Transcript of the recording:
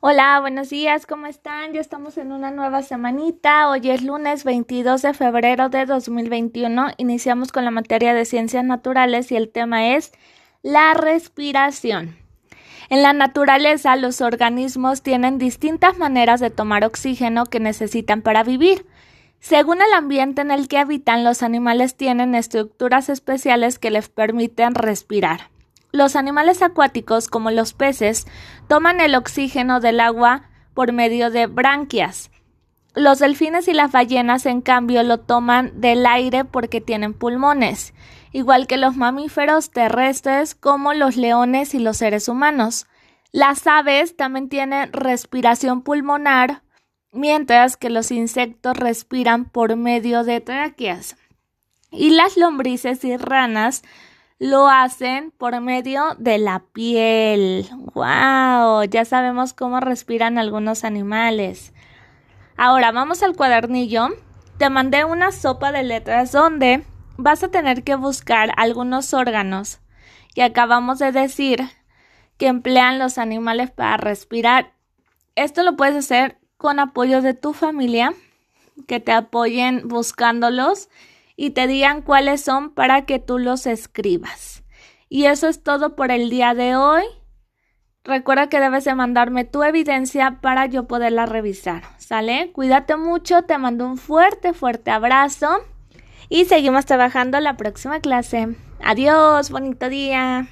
Hola, buenos días, ¿cómo están? Ya estamos en una nueva semanita. Hoy es lunes 22 de febrero de 2021. Iniciamos con la materia de ciencias naturales y el tema es la respiración. En la naturaleza, los organismos tienen distintas maneras de tomar oxígeno que necesitan para vivir. Según el ambiente en el que habitan, los animales tienen estructuras especiales que les permiten respirar. Los animales acuáticos, como los peces, toman el oxígeno del agua por medio de branquias. Los delfines y las ballenas, en cambio, lo toman del aire porque tienen pulmones, igual que los mamíferos terrestres como los leones y los seres humanos. Las aves también tienen respiración pulmonar, mientras que los insectos respiran por medio de tráqueas. Y las lombrices y ranas lo hacen por medio de la piel. ¡Wow! Ya sabemos cómo respiran algunos animales. Ahora vamos al cuadernillo. Te mandé una sopa de letras donde vas a tener que buscar algunos órganos que acabamos de decir que emplean los animales para respirar. Esto lo puedes hacer con apoyo de tu familia, que te apoyen buscándolos y te digan cuáles son para que tú los escribas. Y eso es todo por el día de hoy. Recuerda que debes de mandarme tu evidencia para yo poderla revisar. ¿Sale? Cuídate mucho, te mando un fuerte, fuerte abrazo y seguimos trabajando la próxima clase. Adiós, bonito día.